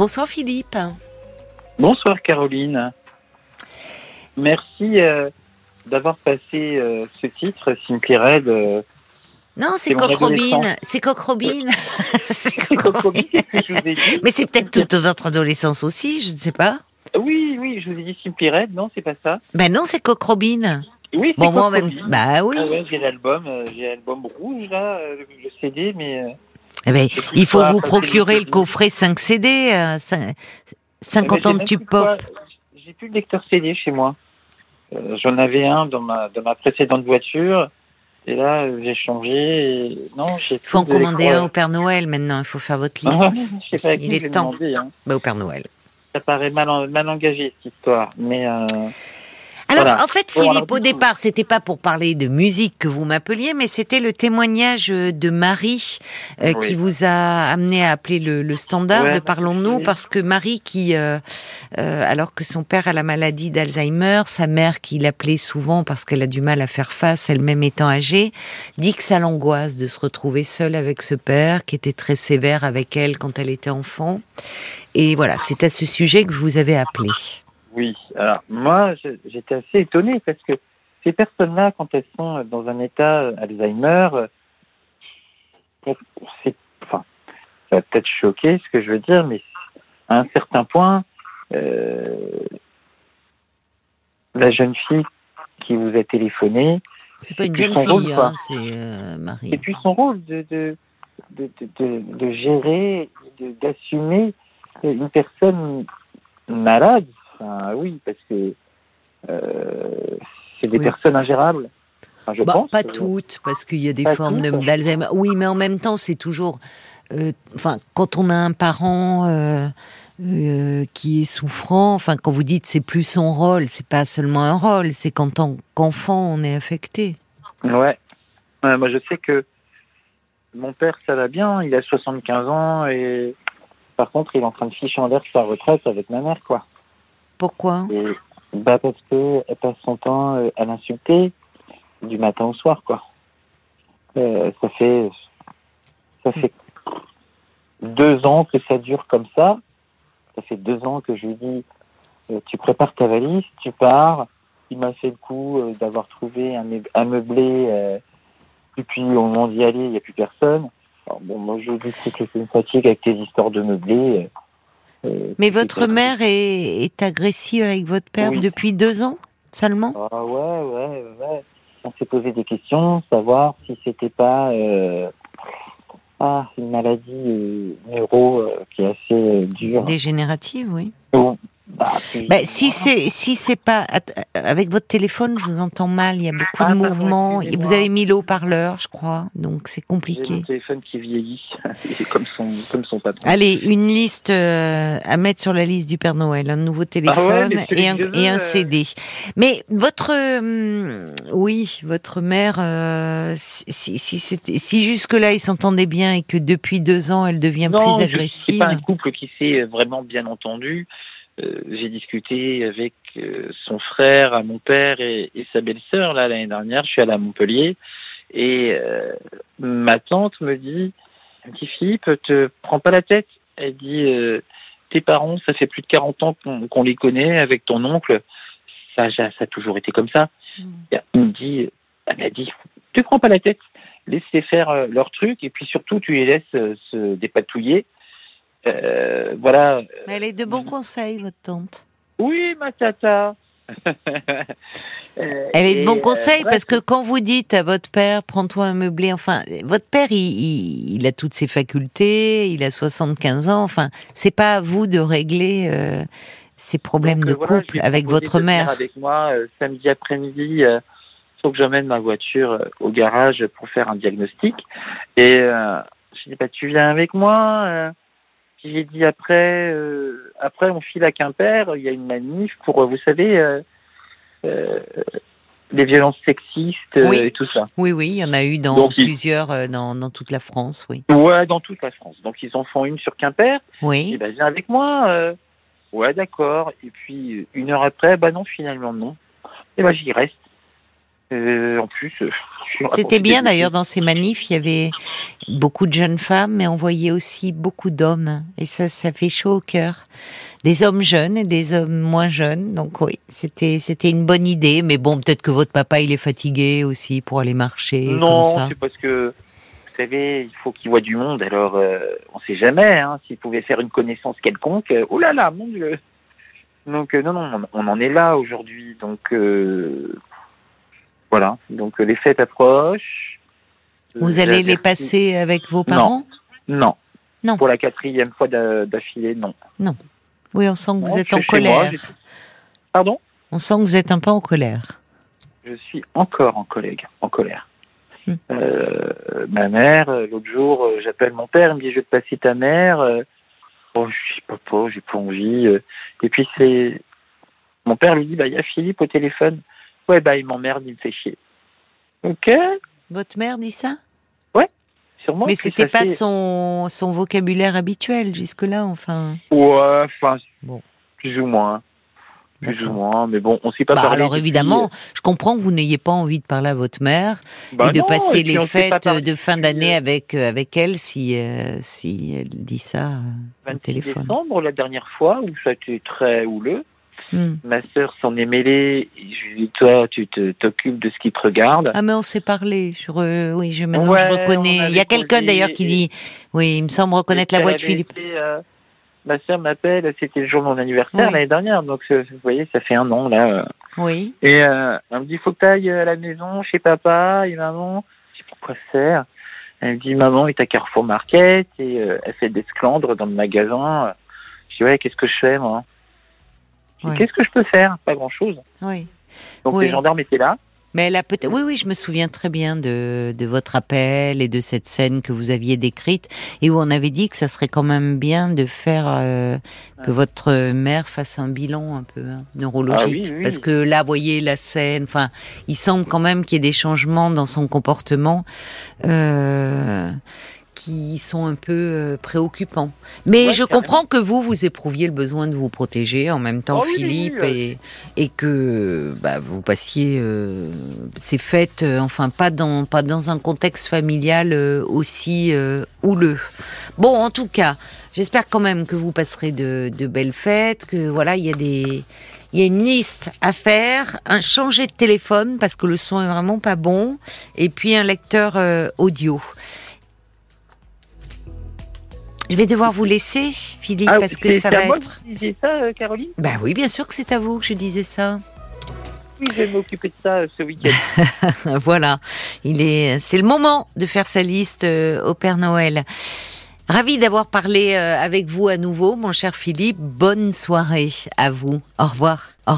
Bonsoir Philippe. Bonsoir Caroline. Merci euh, d'avoir passé euh, ce titre, Simply Red. euh, Non, c'est Coq Robin. C'est Coq Robin. Coq Robin. Mais c'est peut-être toute votre adolescence aussi, je ne sais pas. Oui, oui, je vous ai dit Simply Red, non, c'est pas ça Ben non, c'est Coq Robin. Oui, c'est Bon, même. Bean. Bah oui. Ah ouais, j'ai l'album, euh, j'ai l'album rouge là, le CD, mais Eh ben, il faut vous procurer le coffret 5 CD, euh, cin- 50 j'ai ans de tube pop. J'ai plus de lecteur CD chez moi. Euh, J'en avais un dans ma dans ma précédente voiture, et là j'ai changé. Et... Non. Il faut en commander un au Père Noël maintenant, il faut faire votre liste. je sais pas à qui Il est temps. hein. Bah, au Père Noël. Ça paraît mal, en- mal engagé cette histoire, mais euh, Alors, Voilà. en fait, Philippe, au départ, c'était pas pour parler de musique que vous m'appeliez, mais c'était le témoignage euh, de Marie euh, Oui. qui vous a amené à appeler le, le standard Ouais, de bah, Parlons-nous, parce que Marie, qui, euh, euh, alors que son père a la maladie d'Alzheimer, sa mère, qui l'appelait souvent parce qu'elle a du mal à faire face, elle-même étant âgée, dit que ça l'angoisse de se retrouver seule avec ce père, qui était très sévère avec elle quand elle était enfant. Et voilà, c'est à ce sujet que vous avez appelé. Oui. Alors moi, j'étais assez étonné parce que ces personnes-là, quand elles sont dans un état Alzheimer, euh, c'est, enfin, ça va peut-être choquer ce que je veux dire, mais à un certain point, euh, la jeune fille qui vous a téléphoné, C'est pas une jeune fille, hein, c'est euh, Marie. c'est plus son rôle de de de, de, de- de gérer, de- d'assumer une personne malade. Enfin, oui, parce que euh, c'est des Oui. personnes ingérables. Enfin, je Bah, pense. pas toutes, parce qu'il y a des Pas formes d'Alzheimer. Oui, mais en même temps, c'est toujours. euh, Enfin, quand on a un parent euh, qui est souffrant, enfin, quand vous dites c'est plus son rôle, c'est pas seulement un rôle, c'est qu'en tant qu'enfant, on est affecté. Ouais. Ouais, Moi, je sais que mon père, ça va bien. Il a 75 ans et par contre, il est en train de ficher en l'air sa retraite avec ma mère, quoi. Pourquoi? Et, bah parce que elle passe son temps euh, à l'insulter du matin au soir, quoi. Euh, ça fait ça fait deux ans que ça dure comme ça. Ça fait deux ans que je lui dis euh, tu prépares ta valise, tu pars. Il m'a fait le coup euh, d'avoir trouvé un, meub- un meublé euh, et puis au moment d'y aller, il n'y a plus personne. Bon, moi je dis que c'est une fatigue avec tes histoires de meublé. Euh, Mais votre mère est, est agressive avec votre père Oui. depuis deux ans seulement? Ah ouais, ouais, ouais. On s'est posé des questions, savoir si c'était pas euh, ah, une maladie euh, neuro qui est assez dure. Dégénérative, oui. Bon, puis- Bah, si c'est si c'est pas att- avec votre téléphone, je vous entends mal. Il y a beaucoup Ah, de pardon, mouvements. Et vous avez mis le haut-parleur, je crois. Donc c'est J'ai mon compliqué. téléphone qui vieillit, comme son, comme son patron. Allez, une liste euh, à mettre sur la liste du Père Noël, un nouveau téléphone mais celui et, un, et un euh. CD. Mais votre, hum, oui, votre mère, euh, si, si, si, si jusque-là ils s'entendaient bien et que depuis deux ans elle devient non, plus je- c'est agressive, pas un couple qui s'est vraiment bien entendu. Euh, J'ai discuté avec euh, son frère, à mon père et, et sa belle-sœur là l'année dernière. Je suis allé à Montpellier et euh, ma tante me dit "Petit Philippe, te prends pas la tête." Elle dit euh, "Tes parents, ça fait plus de 40 ans qu'on les connaît avec ton oncle. Ça, a toujours été comme ça." Il me dit, elle m'a dit, te prends pas la tête, laisse-les faire leur truc et puis surtout tu les laisses se dépatouiller. Euh, voilà. Mais elle est de bons conseils, votre tante. Oui, ma tata. Euh, Elle est de bons euh, conseils bref, parce que quand vous dites à votre père, prends-toi un meublé, enfin, votre père, il, il, il a toutes ses facultés, il a 75 ans, enfin, c'est pas à vous de régler euh, ces problèmes donc, de euh, voilà, couple avec votre mère. Avec moi euh, samedi après-midi. euh, faut que j'emmène ma voiture euh, au garage pour faire un diagnostic. Et euh, je dis bah tu viens avec moi. Puis j'ai dit après, euh, après on file à Quimper. Il y a une manif pour, euh, vous savez, euh, les violences sexistes Oui. et tout ça. Oui, oui, il y en a eu dans Donc, plusieurs, euh, dans, dans toute la France, oui. Ouais, dans toute la France. Donc ils en font une sur Quimper. Et Oui. ben viens avec moi. euh. Ouais, d'accord. Et puis une heure après, bah non, finalement non. Et ben j'y reste. En plus, c'était bien d'ailleurs dans ces manifs, il y avait beaucoup de jeunes femmes, mais on voyait aussi beaucoup d'hommes, et ça, ça fait chaud au cœur. Des hommes jeunes et des hommes moins jeunes, donc oui, c'était c'était une bonne idée, mais bon, peut-être que votre papa il est fatigué aussi pour aller marcher non, c'est parce que vous savez, il faut qu'il voit du monde. Alors, euh, on sait jamais hein, s'il pouvait faire une connaissance quelconque. oh là là, mon Dieu. Donc euh, non, non, on, en est là aujourd'hui. Donc euh, voilà. Donc euh, les fêtes approchent. Vous allez les passer avec vos parents non. non. Pour la quatrième fois d'affilée, non. Non. Oui, on sent que vous êtes en colère. Pardon? On sent que vous êtes un peu en colère. Je suis encore en colère. En colère. Hmm. ma mère, l'autre jour, j'appelle mon père, il me dit je vais te passer ta mère. Oh, je suis pas j'ai pas envie. Euh. Et puis c'est mon père lui dit bah il y a Philippe au téléphone. Ouais bah il m'emmerde, il me fait chier. Ok. Votre mère dit ça? Ouais, sûrement. Mais c'était pas son son vocabulaire habituel jusque là, enfin. Ouais, enfin bon. plus ou moins plus ou moins, mais bon, on s'est pas bah, parlé. Alors évidemment, euh, je comprends que vous n'ayez pas envie de parler à votre mère bah et de passer les fêtes de fin d'année euh, avec euh, avec elle si si elle dit ça au téléphone. décembre, la dernière fois où ça a été très houleux. Hmm. Ma sœur s'en est mêlée. je lui dis toi, tu t'occupes de ce qui te regarde. Ah mais on s'est parlé. Je oui, je maintenant je reconnais. Il y a quelqu'un d'ailleurs qui dit, oui, il me semble reconnaître la voix de Philippe ma sœur m'appelle, c'était le jour de mon anniversaire l'année dernière, donc euh, vous voyez, ça fait un an là. Oui. Et euh, elle me dit, faut que tu ailles à la maison chez papa et maman. Je dis, pourquoi faire? Elle me dit, maman est à Carrefour Market et euh, elle fait des sclandres dans le magasin. Je dis, ouais, qu'est-ce que je fais moi? Qu'est-ce que je peux faire? Pas grand-chose. Oui. Donc les gendarmes étaient là. Mais elle a peut-être. Oui, oui, je me souviens très bien de, de votre appel et de cette scène que vous aviez décrite et où on avait dit que ça serait quand même bien de faire euh, que votre mère fasse un bilan un peu hein, neurologique, ah parce que là, voyez la scène. Enfin, il semble quand même qu'il y ait des changements dans son comportement. Euh, qui sont un peu euh, préoccupants. Mais je comprends que vous, vous éprouviez le besoin de vous protéger en même temps, oh Philippe, et, et, que bah, vous passiez euh, ces fêtes, euh, enfin pas dans, pas dans un contexte familial aussi houleux. Bon, en tout cas, j'espère quand même que vous passerez de, de belles fêtes, que voilà, il y a des il y a une liste à faire, un changer de téléphone parce que le son est vraiment pas bon, et puis un lecteur audio. Je vais devoir vous laisser, Philippe, ah, parce que ça va moi être. Vous ça, euh, Caroline? Ben oui, bien sûr que c'est à vous que je disais ça. Oui, je vais m'occuper de ça euh, ce week-end. voilà, il est, c'est le moment de faire sa liste euh, au Père Noël. Ravi d'avoir parlé avec vous à nouveau, mon cher Philippe. Bonne soirée à vous. Au revoir.